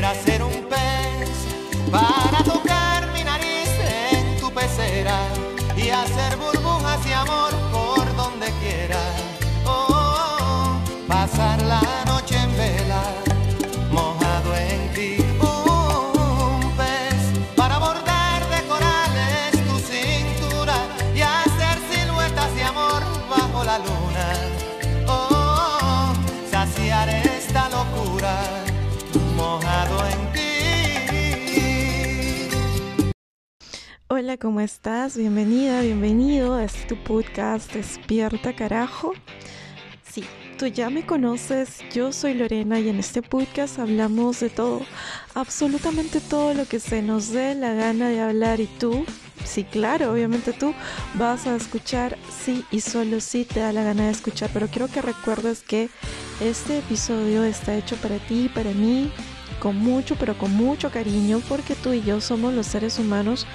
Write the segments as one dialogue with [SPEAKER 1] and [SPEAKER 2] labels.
[SPEAKER 1] Quisiera ser un
[SPEAKER 2] Hola, ¿cómo estás? Bienvenida, bienvenido a este tu podcast Despierta Carajo. Sí, tú ya me conoces, yo soy Lorena y en este podcast hablamos de todo, absolutamente todo lo que se nos dé la gana de hablar y tú, sí, claro, obviamente tú vas a escuchar, sí y solo sí te da la gana de escuchar, pero quiero que recuerdes que este episodio está hecho para ti para mí con mucho, pero con mucho cariño, porque tú y yo somos los seres humanos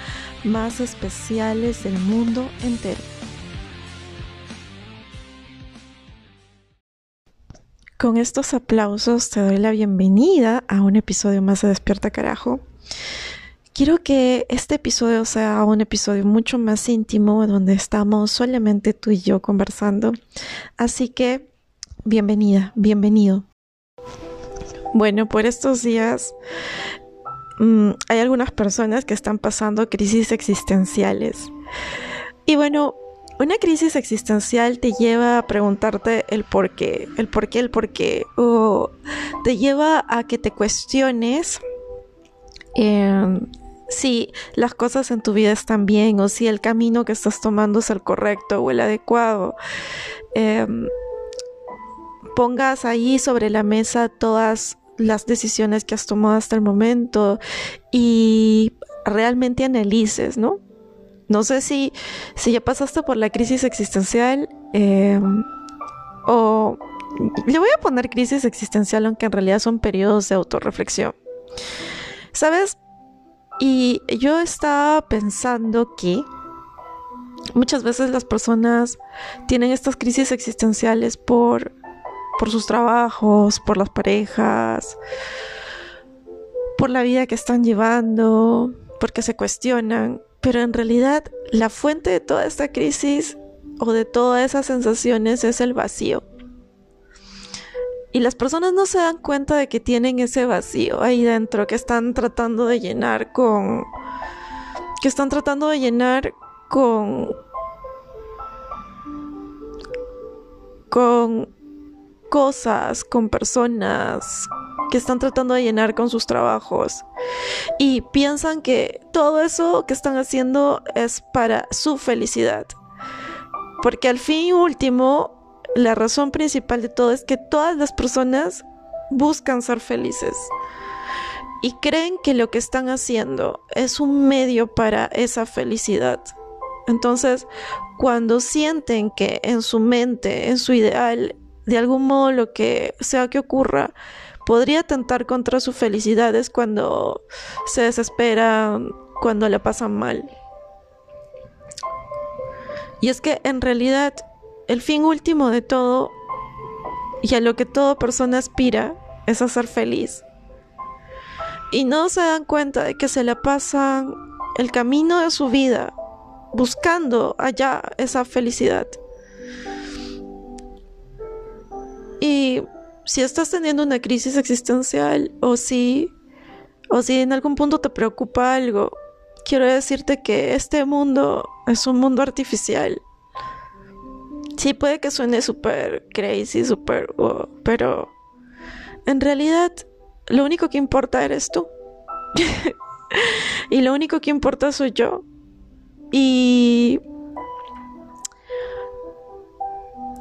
[SPEAKER 2] más especiales del mundo entero. Con estos aplausos te doy la bienvenida a un episodio más de Despierta Carajo. Quiero que este episodio sea un episodio mucho más íntimo, donde estamos solamente tú y yo conversando. Así que, bienvenida, bienvenido. Bueno, por estos días mmm, hay algunas personas que están pasando crisis existenciales. Y bueno, una crisis existencial te lleva a preguntarte el por qué, el por qué, el por qué, o te lleva a que te cuestiones eh, si las cosas en tu vida están bien o si el camino que estás tomando es el correcto o el adecuado. Eh, pongas ahí sobre la mesa todas las decisiones que has tomado hasta el momento y realmente analices, ¿no? No sé si, si ya pasaste por la crisis existencial eh, o le voy a poner crisis existencial aunque en realidad son periodos de autorreflexión. ¿Sabes? Y yo estaba pensando que muchas veces las personas tienen estas crisis existenciales por por sus trabajos, por las parejas, por la vida que están llevando, porque se cuestionan, pero en realidad la fuente de toda esta crisis o de todas esas sensaciones es el vacío. Y las personas no se dan cuenta de que tienen ese vacío ahí dentro que están tratando de llenar con que están tratando de llenar con con cosas, con personas que están tratando de llenar con sus trabajos y piensan que todo eso que están haciendo es para su felicidad. Porque al fin y último, la razón principal de todo es que todas las personas buscan ser felices y creen que lo que están haciendo es un medio para esa felicidad. Entonces, cuando sienten que en su mente, en su ideal, de algún modo lo que sea que ocurra podría atentar contra su felicidad es cuando se desesperan, cuando le pasan mal. Y es que en realidad el fin último de todo y a lo que toda persona aspira es a ser feliz. Y no se dan cuenta de que se la pasan el camino de su vida buscando allá esa felicidad. Y si estás teniendo una crisis existencial o si o si en algún punto te preocupa algo, quiero decirte que este mundo es un mundo artificial. Sí puede que suene súper crazy, súper... pero en realidad lo único que importa eres tú. y lo único que importa soy yo. Y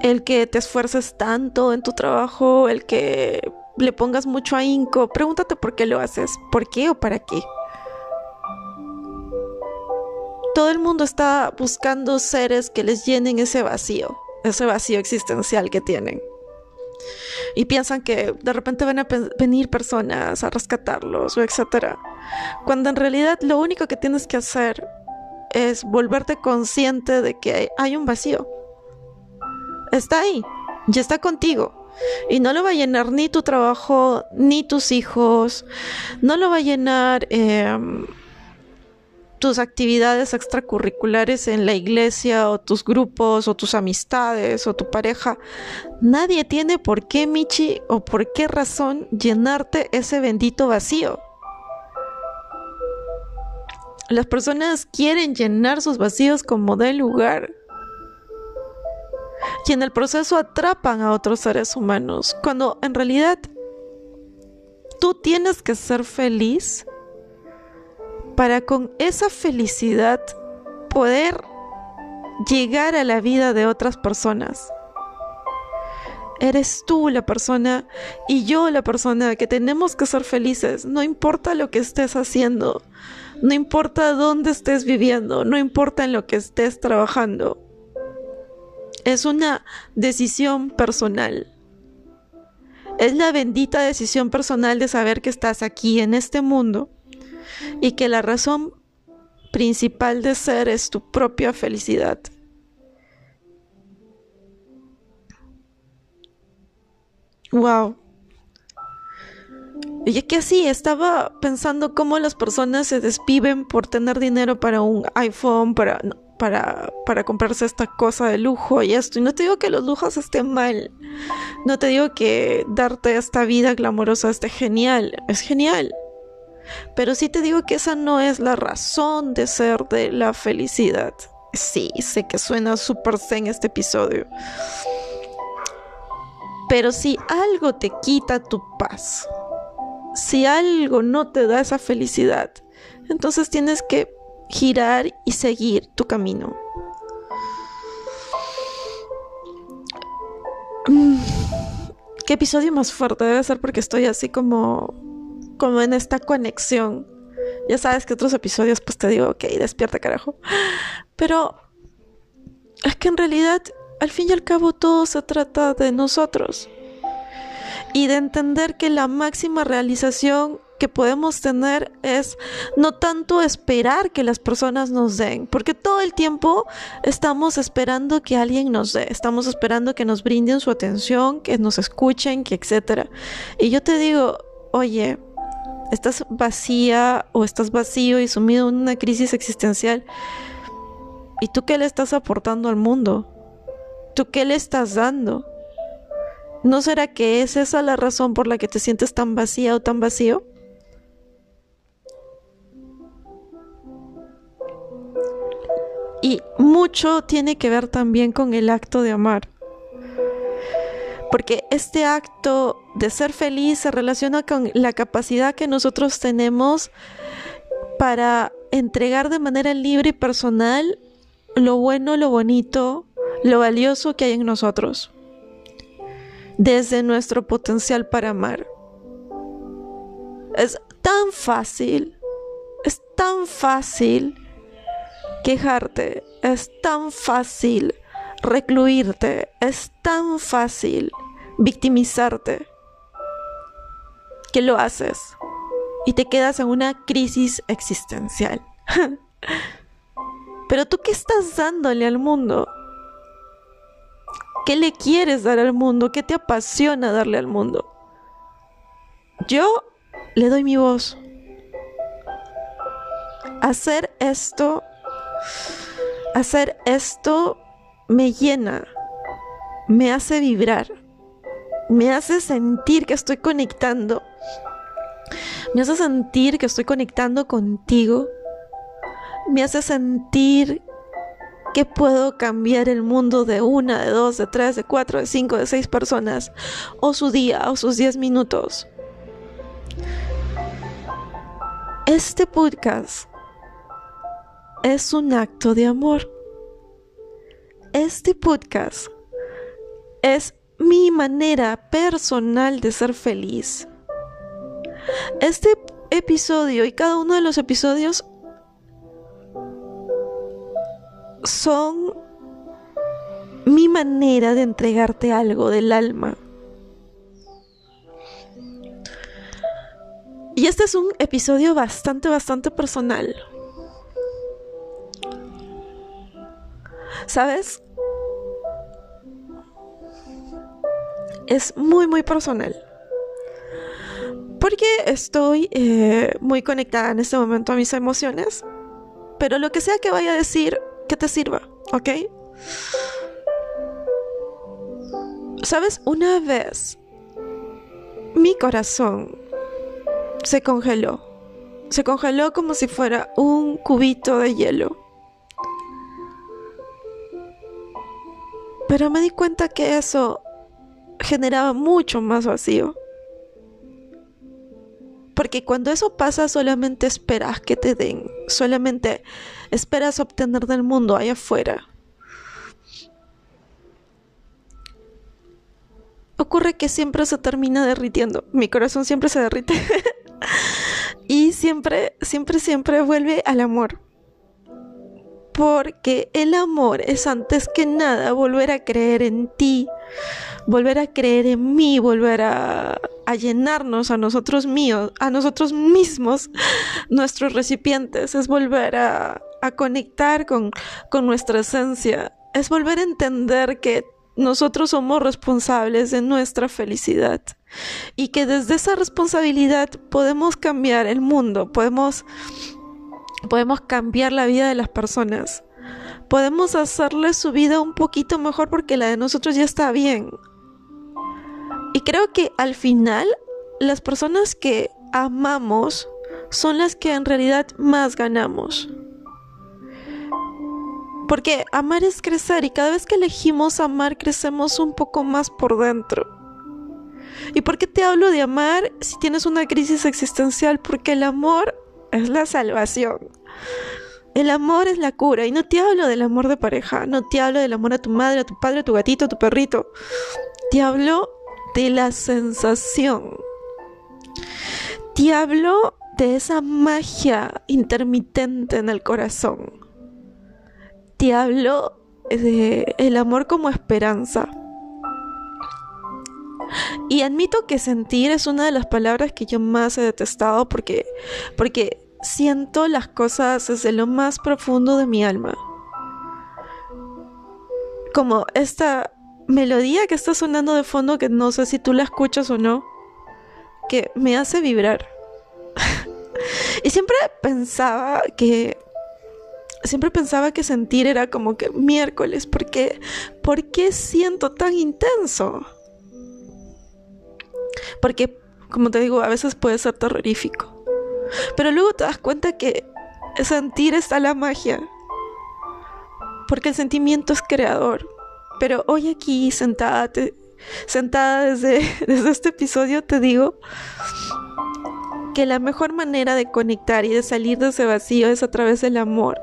[SPEAKER 2] el que te esfuerces tanto en tu trabajo, el que le pongas mucho ahínco, pregúntate por qué lo haces, por qué o para qué. Todo el mundo está buscando seres que les llenen ese vacío, ese vacío existencial que tienen. Y piensan que de repente van a venir personas a rescatarlos o etcétera. Cuando en realidad lo único que tienes que hacer es volverte consciente de que hay un vacío está ahí, ya está contigo. Y no lo va a llenar ni tu trabajo, ni tus hijos. No lo va a llenar em, tus actividades extracurriculares en la iglesia o tus grupos o tus amistades o tu pareja. Nadie tiene por qué, Michi, o por qué razón llenarte ese bendito vacío. Las personas quieren llenar sus vacíos como de lugar. Y en el proceso atrapan a otros seres humanos, cuando en realidad tú tienes que ser feliz para con esa felicidad poder llegar a la vida de otras personas. Eres tú la persona y yo la persona que tenemos que ser felices, no importa lo que estés haciendo, no importa dónde estés viviendo, no importa en lo que estés trabajando. Es una decisión personal. Es la bendita decisión personal de saber que estás aquí en este mundo y que la razón principal de ser es tu propia felicidad. Wow. Y que así estaba pensando cómo las personas se despiven por tener dinero para un iPhone, para, para, para comprarse esta cosa de lujo y esto. Y no te digo que los lujos estén mal. No te digo que darte esta vida glamorosa esté genial. Es genial. Pero sí te digo que esa no es la razón de ser de la felicidad. Sí, sé que suena súper zen este episodio. Pero si algo te quita tu paz, si algo no te da esa felicidad, entonces tienes que girar y seguir tu camino. Mm, ¿Qué episodio más fuerte debe ser? Porque estoy así como, como en esta conexión. Ya sabes que otros episodios pues te digo, ok, despierta carajo. Pero es que en realidad, al fin y al cabo, todo se trata de nosotros y de entender que la máxima realización que podemos tener es no tanto esperar que las personas nos den, porque todo el tiempo estamos esperando que alguien nos dé, estamos esperando que nos brinden su atención, que nos escuchen, que etcétera. Y yo te digo, oye, estás vacía o estás vacío y sumido en una crisis existencial. ¿Y tú qué le estás aportando al mundo? ¿Tú qué le estás dando? ¿No será que es esa la razón por la que te sientes tan vacía o tan vacío? Y mucho tiene que ver también con el acto de amar. Porque este acto de ser feliz se relaciona con la capacidad que nosotros tenemos para entregar de manera libre y personal lo bueno, lo bonito, lo valioso que hay en nosotros desde nuestro potencial para amar. Es tan fácil, es tan fácil quejarte, es tan fácil recluirte, es tan fácil victimizarte que lo haces y te quedas en una crisis existencial. Pero tú qué estás dándole al mundo? ¿Qué le quieres dar al mundo? ¿Qué te apasiona darle al mundo? Yo le doy mi voz. Hacer esto, hacer esto me llena, me hace vibrar, me hace sentir que estoy conectando, me hace sentir que estoy conectando contigo, me hace sentir que puedo cambiar el mundo de una, de dos, de tres, de cuatro, de cinco, de seis personas, o su día, o sus diez minutos. Este podcast es un acto de amor. Este podcast es mi manera personal de ser feliz. Este episodio y cada uno de los episodios son mi manera de entregarte algo del alma. Y este es un episodio bastante, bastante personal. ¿Sabes? es muy, muy personal. Porque estoy eh, muy conectada en este momento a mis emociones. Pero lo que sea que vaya a decir, que te sirva, ¿ok? Sabes, una vez mi corazón se congeló. Se congeló como si fuera un cubito de hielo. Pero me di cuenta que eso generaba mucho más vacío. Porque cuando eso pasa solamente esperas que te den, solamente esperas obtener del mundo allá afuera. Ocurre que siempre se termina derritiendo, mi corazón siempre se derrite y siempre, siempre, siempre vuelve al amor. Porque el amor es antes que nada volver a creer en ti, volver a creer en mí, volver a, llenarnos a nosotros míos, a nosotros mismos, nuestros recipientes, es volver a, conectar con, con nuestra esencia, es volver a entender que nosotros somos responsables de nuestra felicidad y que desde esa responsabilidad podemos cambiar el mundo, podemos podemos cambiar la vida de las personas. Podemos hacerle su vida un poquito mejor porque la de nosotros ya está bien. Y creo que al final las personas que amamos son las que en realidad más ganamos. Porque amar es crecer y cada vez que elegimos amar crecemos un poco más por dentro. ¿Y por qué te hablo de amar si tienes una crisis existencial? Porque el amor es la salvación. El amor es la cura. Y no te hablo del amor de pareja, no te hablo del amor a tu madre, a tu padre, a tu gatito, a tu perrito. Te hablo de la sensación. Te hablo de esa magia intermitente en el corazón. Te hablo de el amor como esperanza. Y admito que sentir es una de las palabras que yo más he detestado porque, porque siento las cosas desde lo más profundo de mi alma. Como esta melodía que está sonando de fondo que no sé si tú la escuchas o no, que me hace vibrar. y siempre pensaba que siempre pensaba que sentir era como que miércoles, porque ¿por qué siento tan intenso? Porque como te digo, a veces puede ser terrorífico. Pero luego te das cuenta que sentir está la magia. Porque el sentimiento es creador. Pero hoy aquí sentada, sentada desde, desde este episodio te digo que la mejor manera de conectar y de salir de ese vacío es a través del amor.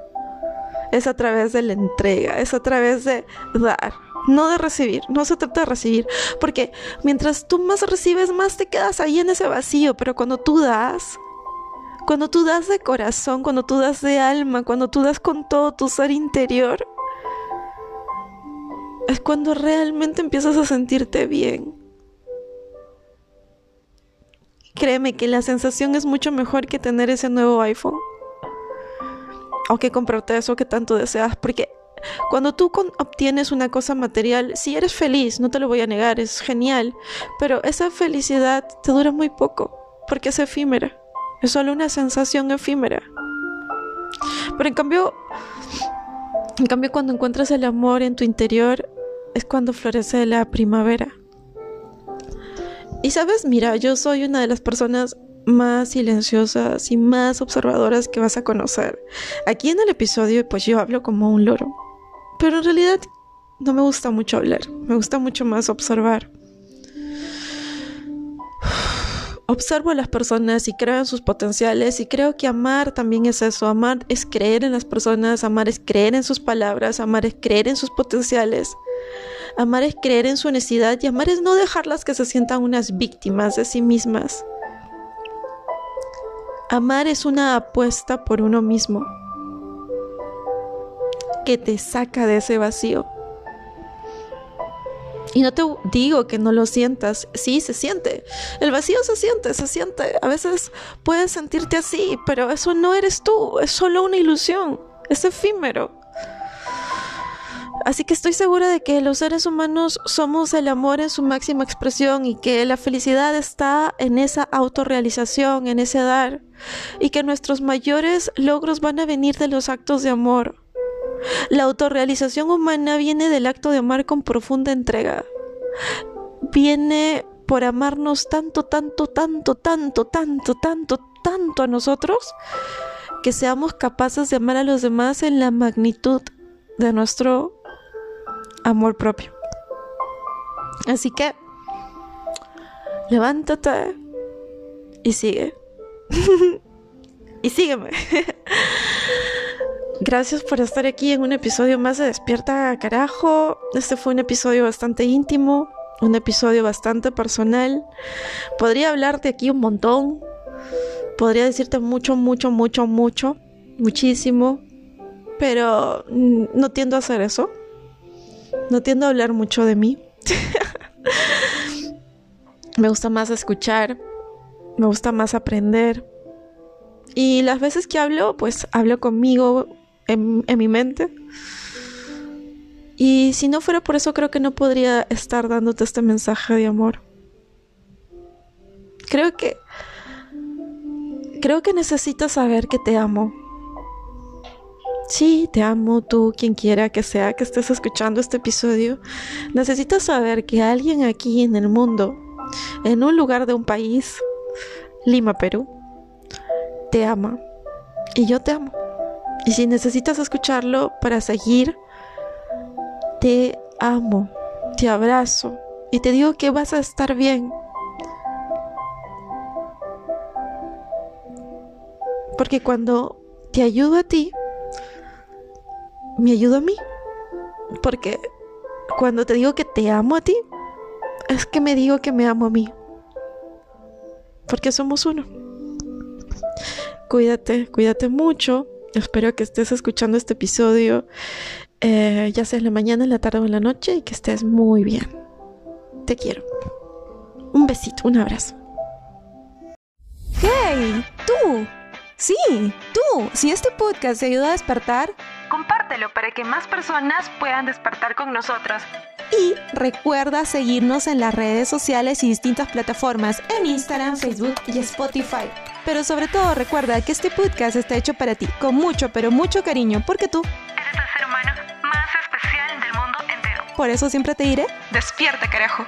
[SPEAKER 2] Es a través de la entrega, es a través de dar, no de recibir, no se trata de recibir, porque mientras tú más recibes, más te quedas ahí en ese vacío, pero cuando tú das, cuando tú das de corazón, cuando tú das de alma, cuando tú das con todo tu ser interior, es cuando realmente empiezas a sentirte bien. Créeme que la sensación es mucho mejor que tener ese nuevo iPhone. O que comprarte eso que tanto deseas. Porque cuando tú obtienes una cosa material, si eres feliz, no te lo voy a negar, es genial. Pero esa felicidad te dura muy poco. Porque es efímera. Es solo una sensación efímera. Pero en cambio, en cambio cuando encuentras el amor en tu interior es cuando florece la primavera. Y sabes, mira, yo soy una de las personas más silenciosas y más observadoras que vas a conocer. Aquí en el episodio pues yo hablo como un loro. Pero en realidad no me gusta mucho hablar, me gusta mucho más observar. Observo a las personas y creo en sus potenciales y creo que amar también es eso, amar es creer en las personas, amar es creer en sus palabras, amar es creer en sus potenciales, amar es creer en su honestidad y amar es no dejarlas que se sientan unas víctimas de sí mismas. Amar es una apuesta por uno mismo que te saca de ese vacío. Y no te digo que no lo sientas, sí se siente. El vacío se siente, se siente. A veces puedes sentirte así, pero eso no eres tú, es solo una ilusión, es efímero. Así que estoy segura de que los seres humanos somos el amor en su máxima expresión y que la felicidad está en esa autorrealización, en ese dar, y que nuestros mayores logros van a venir de los actos de amor. La autorrealización humana viene del acto de amar con profunda entrega. Viene por amarnos tanto, tanto, tanto, tanto, tanto, tanto, tanto a nosotros, que seamos capaces de amar a los demás en la magnitud de nuestro amor propio. Así que, levántate y sigue. y sígueme. Gracias por estar aquí en un episodio más de Despierta Carajo. Este fue un episodio bastante íntimo, un episodio bastante personal. Podría hablarte aquí un montón. Podría decirte mucho, mucho, mucho, mucho, muchísimo. Pero no tiendo a hacer eso. No tiendo a hablar mucho de mí. me gusta más escuchar. Me gusta más aprender. Y las veces que hablo, pues hablo conmigo en, mi mente. Y si no fuera por eso, creo que no podría estar dándote este mensaje de amor. Creo que... Creo que necesitas saber que te amo. Sí, te amo tú, quien quiera que sea que estés escuchando este episodio. Necesitas saber que alguien aquí en el mundo, en un lugar de un país, Lima, Perú, te ama. Y yo te amo. Y si necesitas escucharlo para seguir, te amo, te abrazo y te digo que vas a estar bien. Porque cuando te ayudo a ti, me ayudo a mí. Porque cuando te digo que te amo a ti, es que me digo que me amo a mí. Porque somos uno. Cuídate, cuídate mucho. Espero que estés escuchando este episodio, eh, ya sea en la mañana, en la tarde o en la noche, y que estés muy bien. Te quiero. Un besito, un abrazo.
[SPEAKER 3] ¡Hey! ¡Tú! Sí, tú. Si este podcast te ayuda a despertar,
[SPEAKER 2] compártelo para que más personas puedan despertar con nosotros.
[SPEAKER 3] Y recuerda seguirnos en las redes sociales y distintas plataformas en Instagram, Facebook y Spotify. Pero sobre todo recuerda que este podcast está hecho para ti, con mucho, pero mucho cariño, porque tú
[SPEAKER 2] eres el ser humano más especial del mundo entero.
[SPEAKER 3] Por eso siempre te diré,
[SPEAKER 2] despierta carajo.